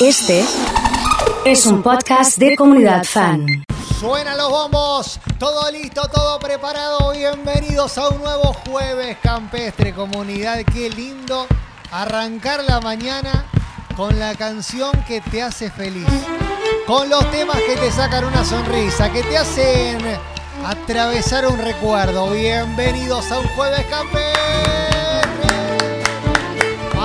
Este es un podcast de comunidad fan. Suenan los bombos, todo listo, todo preparado. Bienvenidos a un nuevo jueves campestre, comunidad. Qué lindo arrancar la mañana con la canción que te hace feliz. Con los temas que te sacan una sonrisa, que te hacen atravesar un recuerdo. Bienvenidos a un jueves campestre.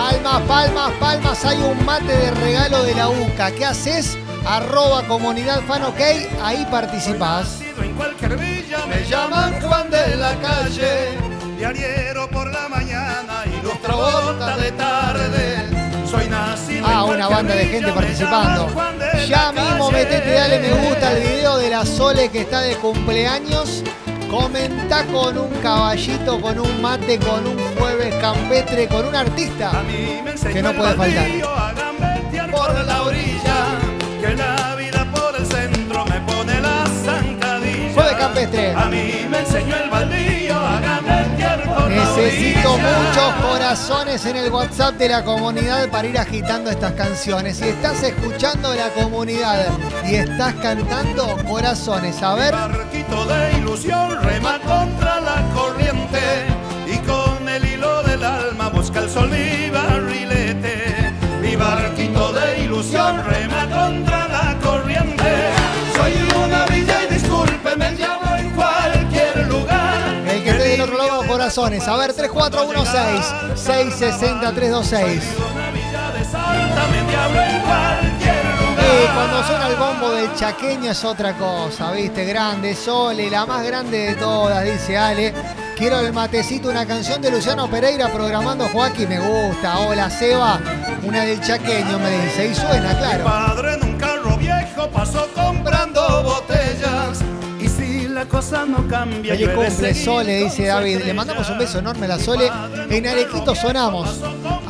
Palmas, palmas, palmas. Hay un mate de regalo de la UCA. ¿Qué haces? Arroba comunidad fan ok. Ahí participás. En cualquier villa me llaman Juan de la calle, diariero por la mañana y bota de tarde. Soy nacido Ah, una banda de gente participando. Ya mismo metete, dale me gusta al video de la Sole que está de cumpleaños. Comenta con un caballito, con un mate, con un jueves campestre, con un A artista. mí me enseñó Que no puede faltar. por la orilla, que la vida por el centro me pone la zancadilla. Jueves campestre. A mí me enseñó el baldío a gambetear por Necesito muchos corazones en el WhatsApp de la comunidad para ir agitando estas canciones. Si estás escuchando la comunidad y estás cantando, corazones. A ver, ilusión rema contra la corriente y con el hilo del alma busca el sol mi barrilete. Mi barquito de ilusión rema contra la corriente. Soy una villa y disculpe, me llamo en cualquier lugar. el que esté del otro lado, corazones. A ver, 3416-660-326. Una villa de Salta, me diablo en cualquier cuando suena el bombo del chaqueño es otra cosa, ¿viste? Grande, Sole, la más grande de todas, dice Ale. Quiero el matecito, una canción de Luciano Pereira programando Joaquín, me gusta. Hola, Seba, una del chaqueño, me dice. Y suena, Mi claro. padre en un carro viejo pasó comprando botellas. Y si la cosa no cambia, Feliz cumple, Sole, dice David. Le mandamos un beso enorme a la Sole. En Arequito sonamos.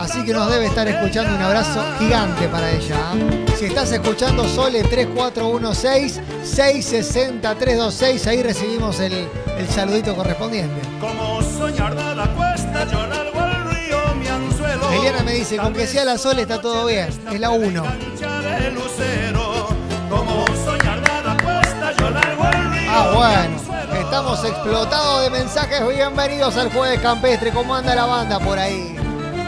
Así que nos debe estar escuchando un abrazo gigante para ella. ¿eh? Si estás escuchando Sole 3416-660-326, ahí recibimos el, el saludito correspondiente. Como soñar nada cuesta, yo largo al río mi anzuelo. Eliana me dice, con que sea la Sole está todo bien. Es la 1. Cancha de lucero. Como soñar nada cuesta, yo largo al río Ah, bueno. Estamos explotados de mensajes. Bienvenidos al Jueves Campestre. ¿Cómo anda la banda por ahí?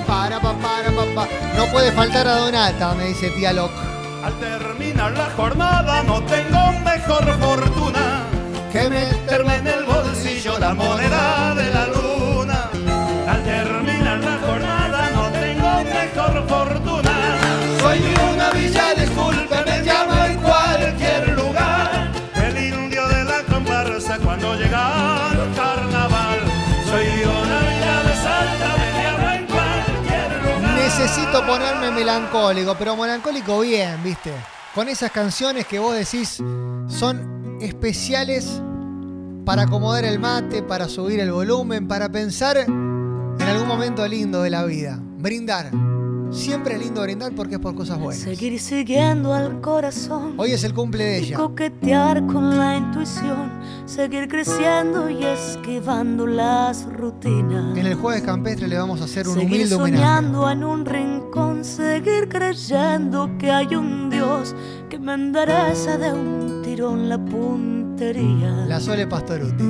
Para, pa, para, pa, pa. No puede faltar a Donata, me dice tía Loc. Al terminar la jornada no tengo mejor fortuna Que me meterme en el bolsillo la moneda de la luna. Al terminar la jornada no tengo mejor fortuna. Necesito ponerme melancólico, pero melancólico bien, ¿viste? Con esas canciones que vos decís son especiales para acomodar el mate, para subir el volumen, para pensar en algún momento lindo de la vida. Brindar. Siempre es lindo brindar porque es por cosas buenas. Seguir siguiendo al corazón. Hoy es el cumple de y ella. coquetear con la intuición. Seguir creciendo y esquivando las rutinas. En el jueves campestre le vamos a hacer un Seguir humilde homenaje. soñando en un rincón, seguir creyendo que hay un Dios que me endereza de un tirón la puntería. La Sole Pastoruti.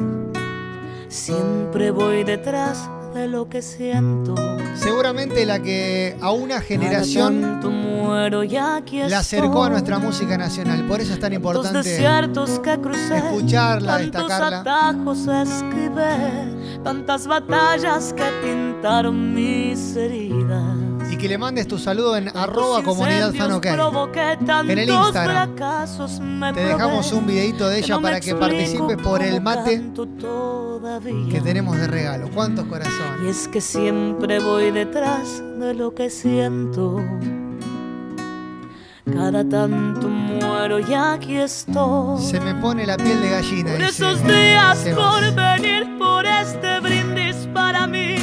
Siempre voy detrás de lo que siento. Seguramente la que a una generación la acercó a nuestra música nacional. Por eso es tan Tantos importante escucharla, tantos destacarla. tantas batallas que pintaron mis heridas. Y que le mandes tu saludo en arroba comunidad En el Instagram. Te dejamos un videito de ella para que participes por el mate que tenemos de regalo. ¿Cuántos Y corazones? es que siempre voy detrás de lo que siento. Cada tanto muero y aquí estoy. Se me pone la piel de gallina. Por esos días, por venir, por este brindis para mí,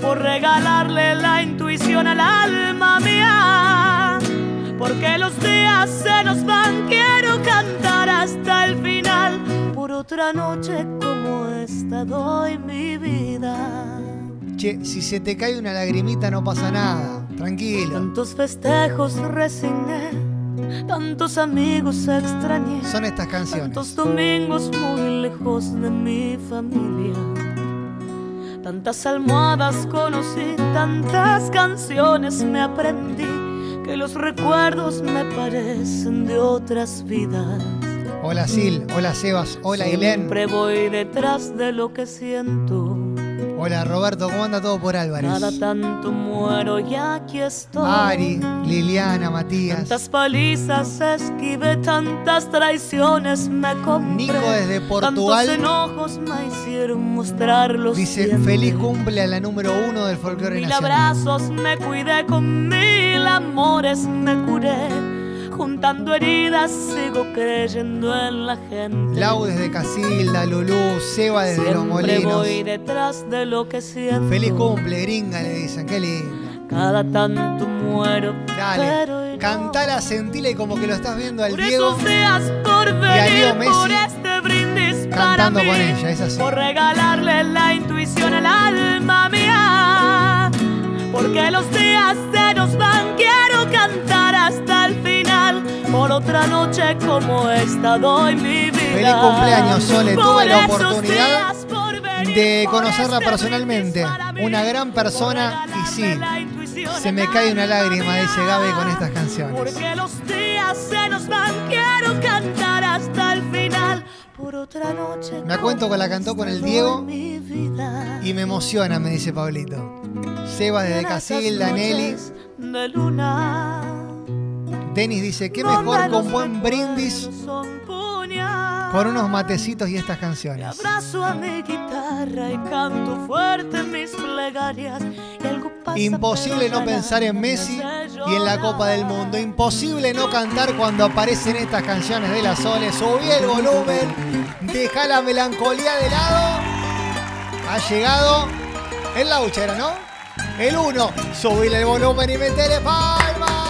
por regalarle la intuición al alma mía. Porque los días se nos van, quiero cantar hasta el final. Por otra noche como esta doy mi vida. Che, si se te cae una lagrimita no pasa nada. Tranquilo. Tantos festejos resigné, tantos amigos extrañé. Son estas canciones. Tantos domingos muy lejos de mi familia. Tantas almohadas conocí, tantas canciones me aprendí, que los recuerdos me parecen de otras vidas. Hola Sil, hola Sebas, hola Ilén. Siempre voy detrás de lo que siento. Hola Roberto, ¿cómo anda todo por Álvarez? Cada tanto muero y aquí estoy. Ari, Liliana, Matías. Tantas palizas esquivé, tantas traiciones me compré. Nico desde Portugal. Tantos enojos me hicieron mostrarlos. Dice, feliz cumple a la número uno del folclore Mil nacional. abrazos me cuidé, con mil amores me curé. Juntando heridas sigo creyendo en la gente. Lau desde Casilda, Lulú, Seba desde Los Siempre Molinos. voy detrás de lo que siento. Feliz cumple, gringa, le dicen, qué lindo. Cada tanto muero. Dale, pero cantala, sentila y como que lo estás viendo al Por Diego. esos días, por a venir, Leo Messi por este brindis cantando para mí, con ella, es así. Por regalarle la intuición al alma mía. Porque los días se nos van, quiero cantar. Por otra noche como esta doy mi vida. Feliz cumpleaños, Sole. Por Tuve la oportunidad venir, de conocerla este personalmente. Una gran persona y sí, Se me cae una lágrima, dice Gaby, con estas canciones. Porque los días se nos van, quiero cantar hasta el final. Por otra noche. Me acuento que la cantó con el Diego. Y me emociona, me dice Pablito. Seba desde Casilda, Nelly. noches De luna. Denis dice, qué mejor con buen brindis con unos matecitos y estas canciones. abrazo a mi guitarra y canto fuerte mis plegarias. Imposible no pensar en Messi y en la Copa del. Mundo. Imposible no cantar cuando aparecen estas canciones de la Sole. Subí el volumen, deja la melancolía de lado. Ha llegado el lauchero, ¿no? El uno, subile el volumen y metele palma.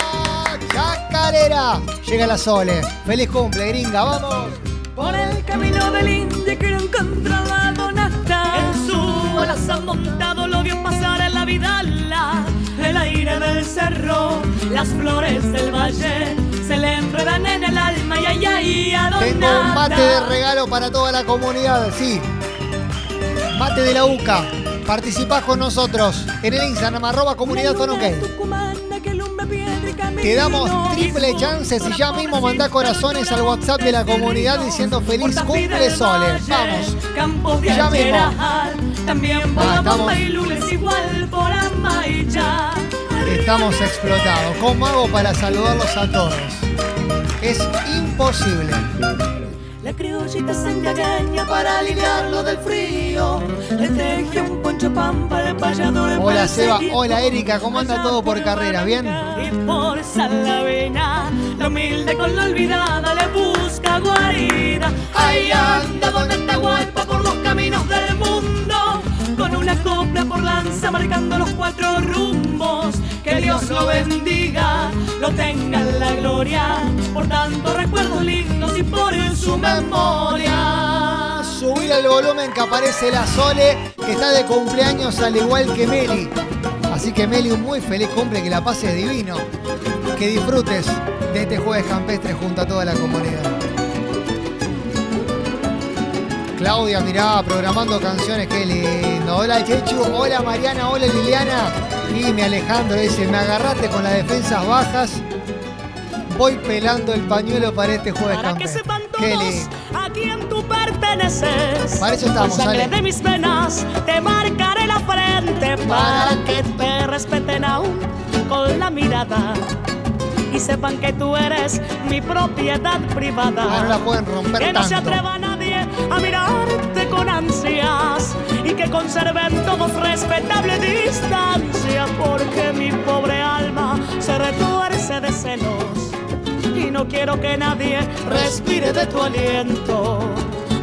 Chacarera. Llega la Sole. Feliz cumple, gringa, vamos. Por el camino del India quiero encontrar la donata. En su han montado, lo vio pasar en la vidala. El aire del cerro, las flores del valle, se le enredan en el alma y ay, ay, a Tengo un mate de regalo para toda la comunidad, sí. Mate de la UCA. Participás con nosotros en el Instagram, arroba comunidad OK. Te damos triple chances y ya mismo mandá corazones al WhatsApp de la comunidad diciendo feliz cumple Sole. Vamos. Ya mismo. Ah, estamos-. Estamos explotados. ¿Cómo hago para saludarlos a todos? Es imposible. La criollita santiagueña para aliviarlo del frío. Le teje un poncho pan para el payador. Hola, Seba. Hola, Erika. ¿Cómo anda todo por el carrera? ¿Bien? Y por Salavena, la humilde con la olvidada le busca guarida. Ahí anda Don Atahualpa por Con una copla por lanza marcando los cuatro rumbos. Que Dios lo bendiga, lo tenga en la gloria. Por tantos recuerdos lindos y por su memoria. Subir el volumen que aparece la Sole, que está de cumpleaños al igual que Meli. Así que Meli, un muy feliz cumple, que la pases divino. Que disfrutes de este jueves campestre junto a toda la comunidad. Claudia, mirá, programando canciones, qué lindo. Hola Chechu, hola Mariana, hola Liliana. Y mi Alejandro dice, me agarraste con las defensas bajas. Voy pelando el pañuelo para este jueves Para que sepan todos a quién tú perteneces. Para eso estamos, Con sangre de mis venas te marcaré la frente para Para que te respeten aún con la mirada y sepan que tú eres mi propiedad privada. Ah, no la pueden romper que no se tanto. atreva nadie a mirarte con ansias y que conserven todos respetable distancia porque mi pobre alma se retuerce de celos y no quiero que nadie respire de tu aliento.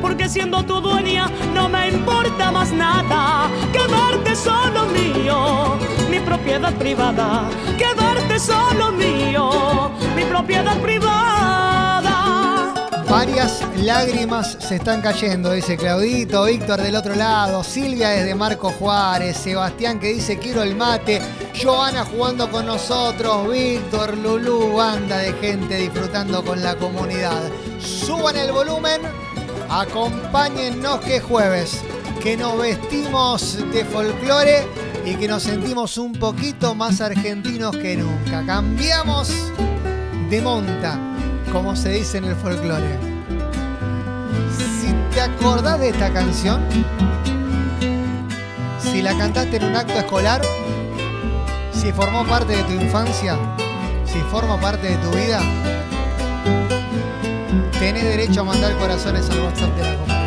Porque siendo tu dueña no me importa más nada. Quedarte solo mío, mi propiedad privada. Quedarte solo mío, mi propiedad privada. Varias lágrimas se están cayendo, dice Claudito, Víctor del otro lado, Silvia desde Marco Juárez, Sebastián que dice quiero el mate, Joana jugando con nosotros, Víctor, Lulú, banda de gente disfrutando con la comunidad. Suban el volumen, acompáñennos que es jueves, que nos vestimos de folclore y que nos sentimos un poquito más argentinos que nunca. Cambiamos de monta, como se dice en el folclore. Si te acordás de esta canción, si la cantaste en un acto escolar, si formó parte de tu infancia, si forma parte de tu vida, tenés derecho a mandar corazones al WhatsApp de la comunidad.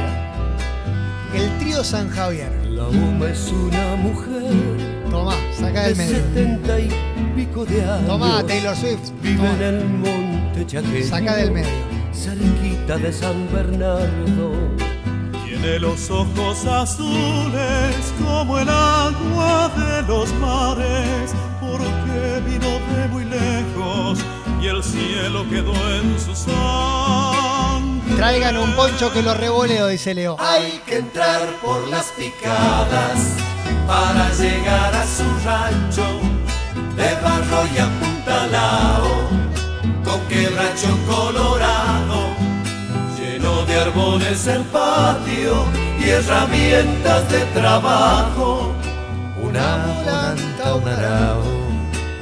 El trío San Javier. La UMA es una mujer Tomá, saca de del medio. setenta y pico de años. Tomá, Taylor Swift. Vive en el monte chaqueño. Saca del medio. Cerquita de San Bernardo. Tiene los ojos azules como el agua de los mares, porque vino de muy lejos y el cielo quedó en su sangre. Traigan un poncho que lo revoleo, dice Leo. Hay que entrar por las picadas para llegar a su rancho. De barro y apuntalao con quebracho colorado lleno de árboles el patio y herramientas de trabajo. Una volanta, un arao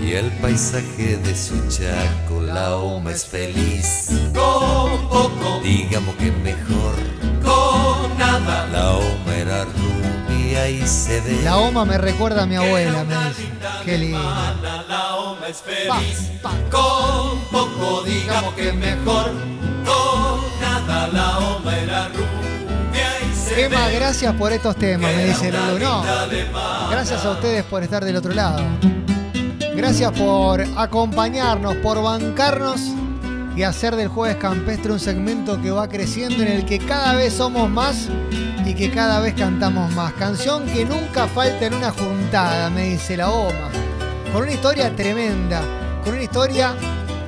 y el paisaje de su chaco la oma es feliz. Con poco digamos que mejor. con nada. La oma era rubia y se ve La OMA me recuerda a mi abuela, me dice. Qué lindo. la, la oma es Pa, feliz pa. con poco digamos que mejor con nada la oma era rubia y se Emma, ve gracias por estos temas, me dice Lulu. No, gracias a ustedes por estar del otro lado. Gracias por acompañarnos, por bancarnos y hacer del Jueves Campestre un segmento que va creciendo en el que cada vez somos más y que cada vez cantamos más. Canción que nunca falta en una juntada, me dice la OMA. Con una historia tremenda, con una historia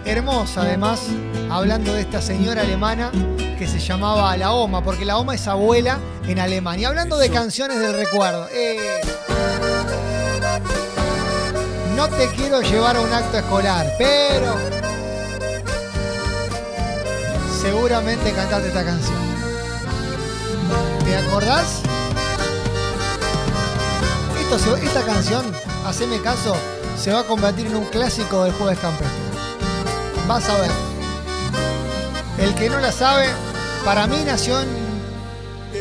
hermosa además, hablando de esta señora alemana que se llamaba La OMA, porque la OMA es abuela en Alemania. Hablando de canciones del recuerdo. eh, no te quiero llevar a un acto escolar, pero seguramente cantaste esta canción. ¿Te acordás? Esto esta canción, haceme caso, se va a convertir en un clásico del jueves campestre. Vas a ver. El que no la sabe, para mí nació en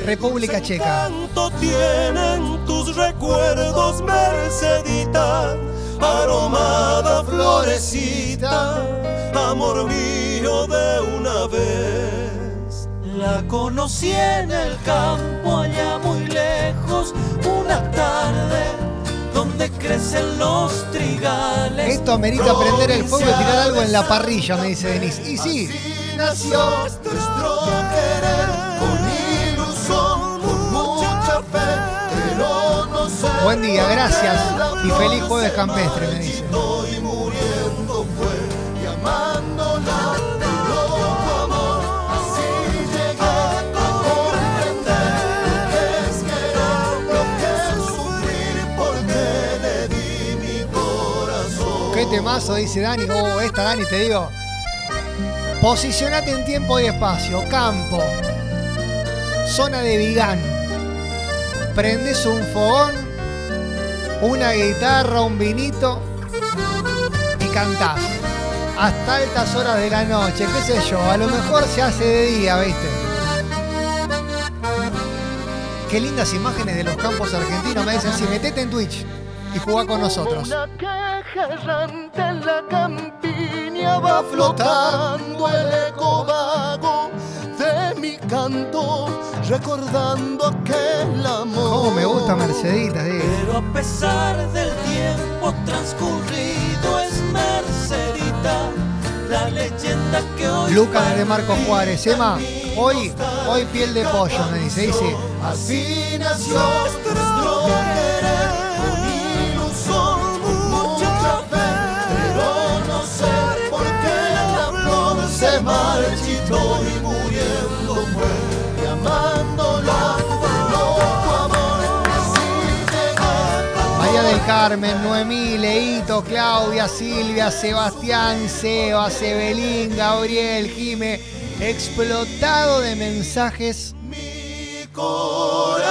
República Checa. Tanto tienen tus recuerdos, Mercedita, aromada florecita, amor mío de una vez. La conocí en el campo, allá muy lejos, una tarde donde crecen los trigales. Esto amerita prender el fuego y tirar algo en la parrilla, me dice Denise. Y sí, nació nuestro querer con ilusión, con mucha fe, pero no buen día, gracias. Y feliz jueves campestre, me dice. Temazo, dice Dani. Oh, esta Dani, te digo. Posicionate en tiempo y espacio. Campo. Zona de Vigán. Prendes un fogón, una guitarra, un vinito y cantás. Hasta altas horas de la noche, qué sé yo. A lo mejor se hace de día, ¿viste? Qué lindas imágenes de los campos argentinos. Me dicen, sí, metete en Twitch y jugá con nosotros. Una caja errante en la campiña va flotando el eco vago de mi canto, recordando aquel amor. Cómo me gusta Mercedita, digo. Pero a pesar del tiempo transcurrido es Mercedita la leyenda que hoy Lucas de Marco Juárez. Emma, hoy, hoy piel de pollo, me dice. Dice, Así nació nuestro querer, se del Carmen, Noemí, Leito, Claudia, Silvia, Sebastián, Seba, Sebelín, Gabriel, Jime, explotado de mensajes. mi corazón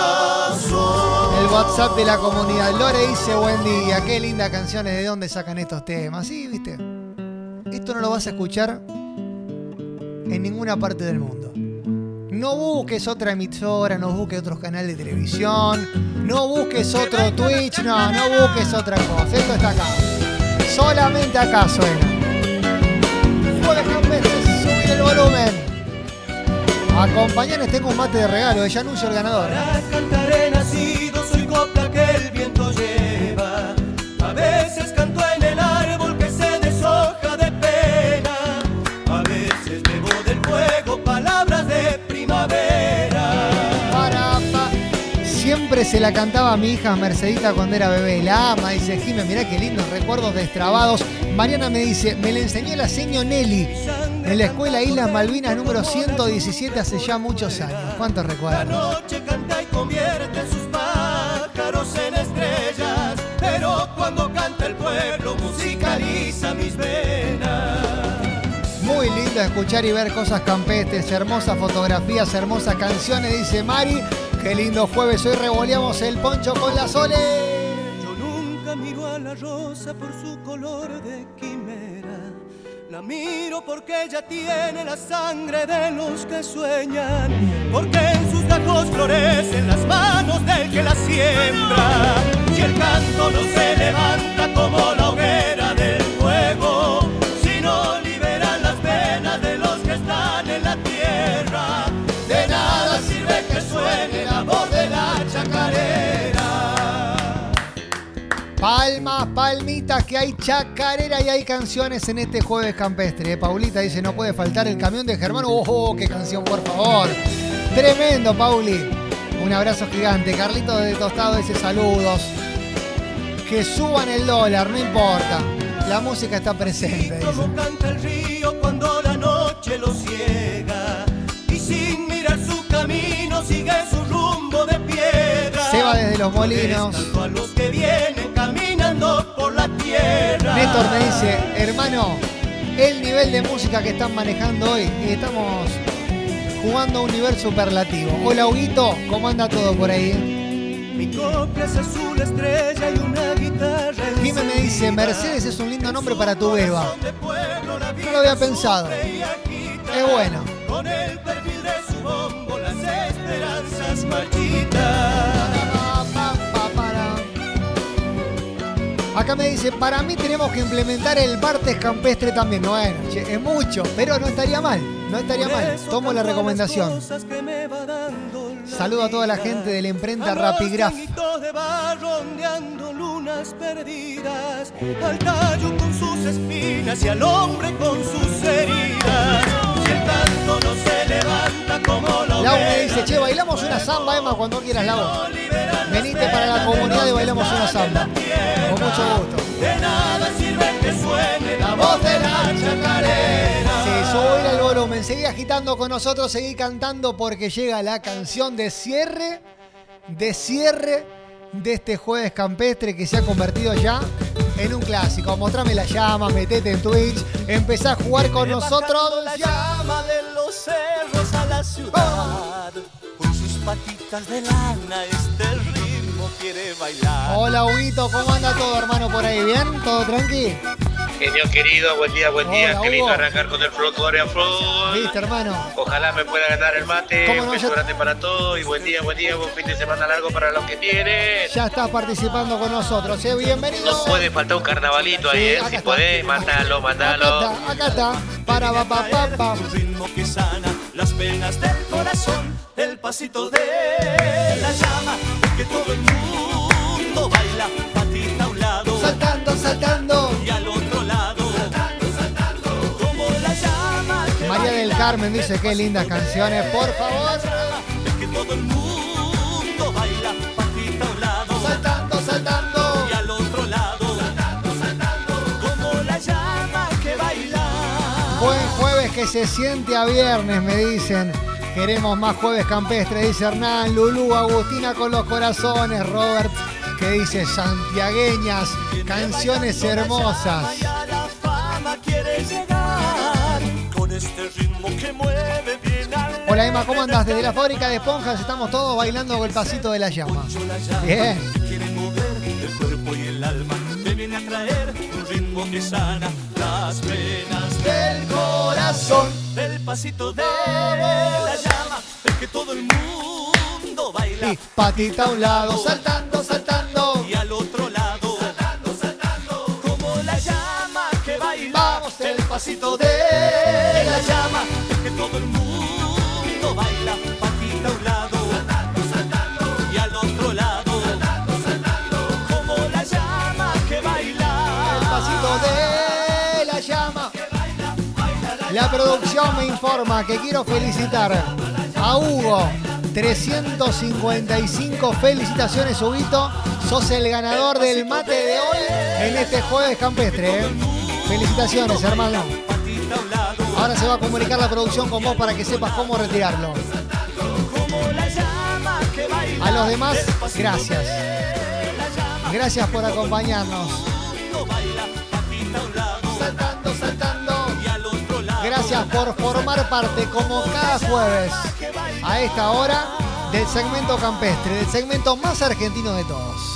El WhatsApp de la comunidad. Lore dice buen día, qué lindas canciones, ¿de dónde sacan estos temas? Sí, viste. Esto no lo vas a escuchar en ninguna parte del mundo. No busques otra emisora, no busques otros canales de televisión, no busques otro Twitch, no, no busques otra cosa. Esto está acá. Solamente acá suena. Subir el volumen. Acompañanes, tengo un mate de regalo, ya anuncio el ganador. Para cantar he nacido, soy copla que el viento lleva. Siempre se la cantaba a mi hija Mercedita cuando era bebé. La ama, dice Jimé, mirá qué lindos recuerdos destrabados. Mariana me dice, me la enseñó la seño Nelly en la escuela Islas Malvinas número 117 hace ya muchos años. ¿Cuántos La recuerdan? noche canta y convierte sus pájaros en estrellas. Pero cuando canta el pueblo musicaliza mis venas. Muy lindo escuchar y ver cosas campestres, hermosas fotografías, hermosas canciones, dice Mari. Qué lindo jueves, hoy revoleamos el poncho con la sole. Yo nunca miro a la rosa por su color de quimera. La miro porque ella tiene la sangre de los que sueñan. Porque en sus gajos florecen las manos del que la siembra. Si el canto no se levanta como la hoguera del fuego, Palmas, palmitas, que hay chacarera y hay canciones en este jueves campestre. Eh, Paulita dice, no puede faltar el camión de Germán. ¡Oh, qué canción, por favor! Tremendo, Pauli. Un abrazo gigante. Carlito de Tostado dice saludos. Que suban el dólar, no importa. La música está presente. Como canta el río cuando la noche lo ciega y sin mirar su camino sigue su rumbo de piedra. Seba desde Los Molinos. Tanto a los que vienen Néstor me dice, hermano, el nivel de música que están manejando hoy, y estamos jugando a un nivel superlativo. Hola, Huguito, ¿cómo anda todo por ahí? Mi copia es azul estrella y una guitarra. Jimé me dice. Mercedes es un lindo nombre para tu beba. Vida lo había pensado. Es bueno. Con el perfil de su bombo las esperanzas marchitas. Acá me dice, para mí tenemos que implementar el martes campestre también. Bueno, che, es mucho, pero no estaría mal, no estaría mal. Tomo la recomendación. Saludo a toda la gente de la imprenta Rapigraph. de barro ondeando lunas perdidas, al tallo con sus espinas y al hombre con sus heridas. Si el canto no se levanta como la Lau me dice, che, bailamos una samba, Emma, cuando quieras, Lau. Para la comunidad y bailamos una samba. Con mucho gusto. De nada sirve que suene la voz de la chacarera. Sí, subir el volumen, seguí agitando con nosotros, seguí cantando porque llega la canción de cierre, de cierre de este jueves campestre que se ha convertido ya en un clásico. Mostrame la llama, metete en Twitch, empezá a jugar con nosotros. la llama de los cerros a la ciudad. Con sus patitas de lana este ritmo quiere bailar. Hola, Huguito, ¿cómo anda todo, hermano, por ahí? ¿Bien? ¿Todo tranqui? Genio querido, buen día, buen día. Hola, Qué lindo Hugo. arrancar con el Flotore a Flor. ¿Viste, hermano? Ojalá me pueda ganar el mate. ¿Cómo Un no? beso Ya- grande para todos y buen día, buen día, buen fin de semana largo para los que tienen. Ya estás participando con nosotros, ¿eh? Bienvenido. No puede faltar un carnavalito ahí, ¿eh? acá Si está. podés, mandalo, mandalo. Acá está, acá está. Para, pa, pa, pa, pa. Un ritmo que sana las penas del corazón, el pasito de la llama, que todo el mundo baila, patita a un lado Saltando, saltando. y al otro lado, saltando, saltando, como la llama que María del baila, Carmen dice qué lindas canciones, por favor. que todo el mundo baila, patita a un lado, Saltando, saltando. y al otro lado, saltando, saltando, como la llama que baila. Buen jueves que se siente a viernes, me dicen. Queremos más jueves campestre, dice Hernán, Lulú, Agustina con los corazones, Robert, que dice santiagueñas, canciones hermosas. Hola Emma, ¿cómo andás? Desde la fábrica de esponjas estamos todos bailando con el pasito de la llama. Bien. Pasito de la llama, el que todo el mundo baila. Y patita a un lado, saltando, saltando. y al otro lado, saltando, saltando, como la llama que baila, Vamos, el pasito de La producción me informa que quiero felicitar a Hugo. 355 felicitaciones, Huguito. Sos el ganador del mate de hoy en este jueves campestre. ¿eh? Felicitaciones, hermano. Ahora se va a comunicar la producción con vos para que sepas cómo retirarlo. A los demás, gracias. Gracias por acompañarnos. Por formar parte, como cada jueves, a esta hora, del segmento campestre, del segmento más argentino de todos.